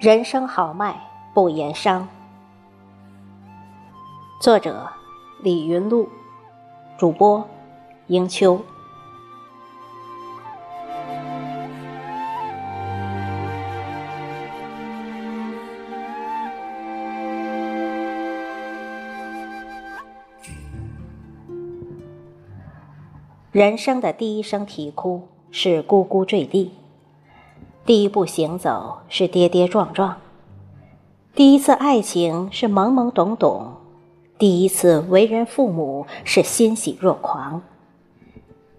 人生豪迈不言伤。作者：李云露，主播：迎秋。人生的第一声啼哭是咕咕坠地。第一步行走是跌跌撞撞，第一次爱情是懵懵懂懂，第一次为人父母是欣喜若狂，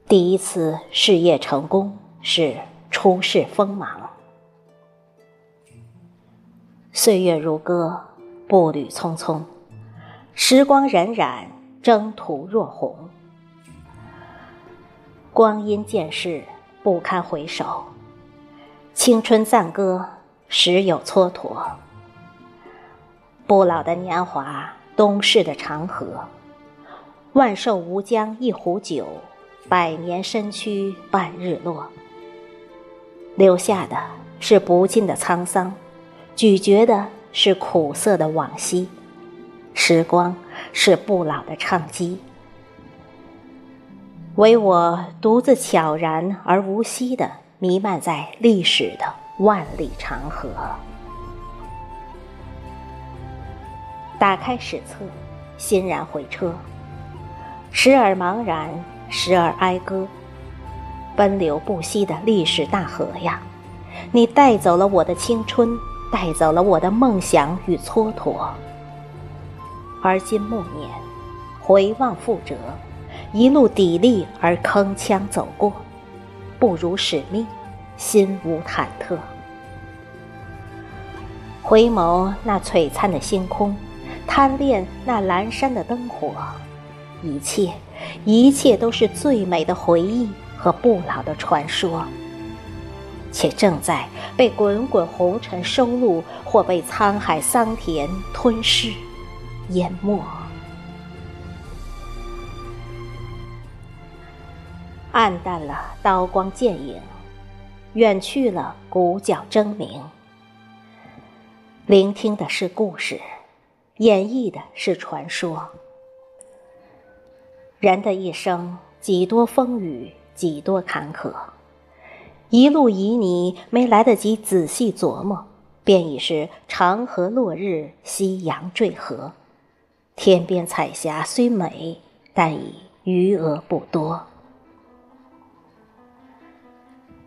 第一次事业成功是出世锋芒。岁月如歌，步履匆匆，时光荏苒，征途若鸿，光阴渐逝，不堪回首。青春赞歌，时有蹉跎。不老的年华，东逝的长河。万寿无疆一壶酒，百年身躯伴日落。留下的是不尽的沧桑，咀嚼的是苦涩的往昔。时光是不老的唱机，唯我独自悄然而无息的。弥漫在历史的万里长河。打开史册，欣然回车，时而茫然，时而哀歌。奔流不息的历史大河呀，你带走了我的青春，带走了我的梦想与蹉跎。而今暮年，回望覆辙，一路砥砺而铿锵走过。不辱使命，心无忐忑。回眸那璀璨的星空，贪恋那阑珊的灯火，一切，一切都是最美的回忆和不老的传说，且正在被滚滚红尘收录，或被沧海桑田吞噬、淹没。暗淡了刀光剑影，远去了鼓角争鸣。聆听的是故事，演绎的是传说。人的一生，几多风雨，几多坎坷，一路旖旎，没来得及仔细琢磨，便已是长河落日，夕阳坠河。天边彩霞虽美，但已余额不多。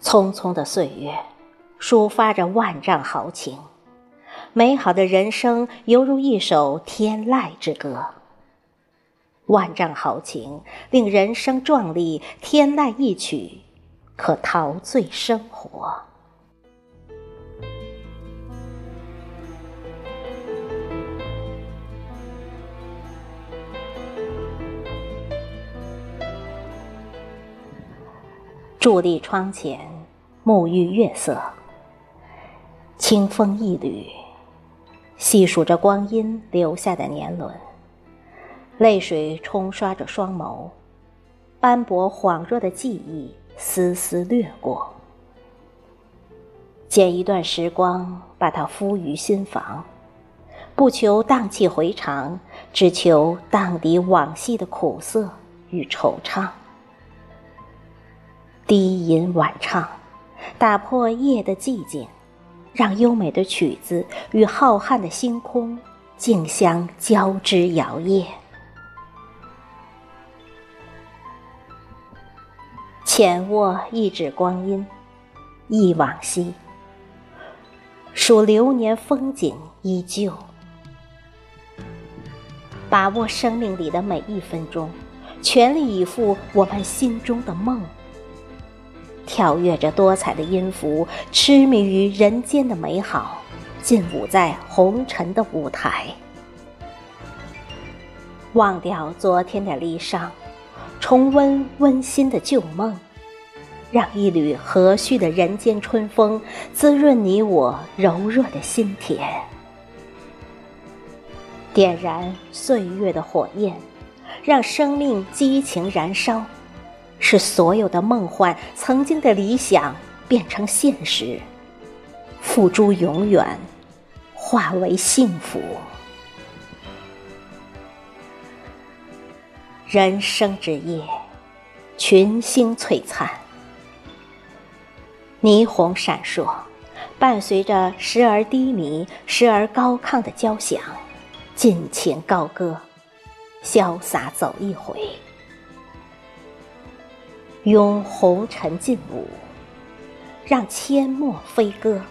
匆匆的岁月，抒发着万丈豪情。美好的人生犹如一首天籁之歌。万丈豪情令人生壮丽，天籁一曲，可陶醉生活。伫立窗前，沐浴月色，清风一缕，细数着光阴留下的年轮，泪水冲刷着双眸，斑驳恍若的记忆丝丝掠过，剪一段时光，把它敷于心房，不求荡气回肠，只求荡涤往昔的苦涩与惆怅。低吟晚唱，打破夜的寂静，让优美的曲子与浩瀚的星空竞相交织摇曳。浅握一指光阴，忆往昔，数流年风景依旧，把握生命里的每一分钟，全力以赴我们心中的梦。跳跃着多彩的音符，痴迷于人间的美好，劲舞在红尘的舞台。忘掉昨天的离殇，重温温馨的旧梦，让一缕和煦的人间春风滋润你我柔弱的心田，点燃岁月的火焰，让生命激情燃烧。使所有的梦幻、曾经的理想变成现实，付诸永远，化为幸福。人生之夜，群星璀璨，霓虹闪烁，伴随着时而低迷、时而高亢的交响，尽情高歌，潇洒走一回，拥红尘劲舞，让阡陌飞歌，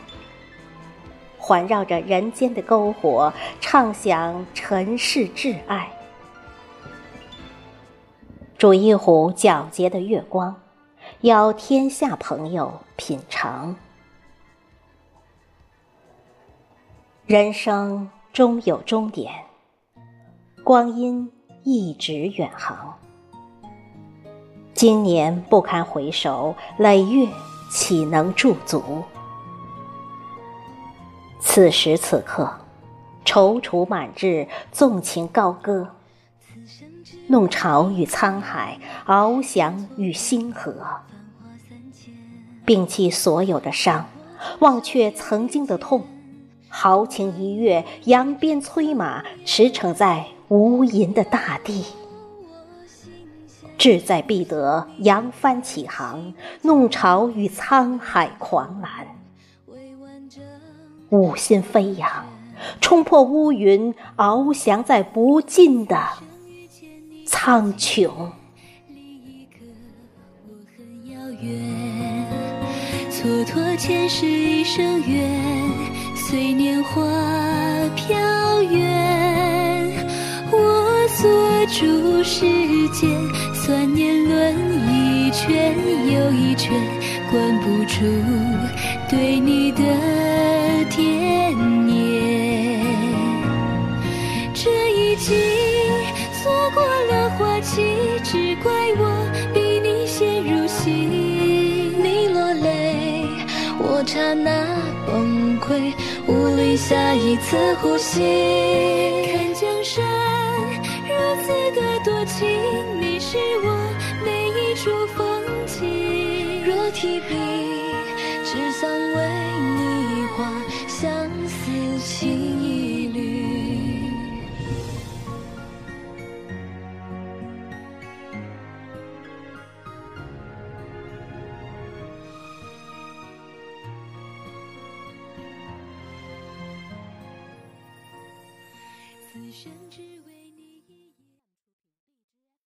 环绕着人间的篝火，畅享尘世挚爱。煮一壶皎洁的月光，邀天下朋友品尝。人生终有终点，光阴一直远航。今年不堪回首，累月岂能驻足？此时此刻，踌躇满志，纵情高歌。弄潮与沧海，翱翔与星河，摒弃所有的伤，忘却曾经的痛，豪情一跃，扬鞭催马，驰骋在无垠的大地。志在必得，扬帆起航，弄潮与沧海狂澜，五心飞扬，冲破乌云，翱翔在不尽的。苍穹，离一个我很遥远，蹉跎前世一生缘，随年华飘远。锁住时间，算年轮一圈又一圈，关不住对你的惦念。这一季。错过了花期，只怪我比你先入戏。你落泪，我刹那崩溃，无力下一次呼吸。看江山如此的多情，你是我每一处风景。若提笔，只想为你画相思情一缕。此生只。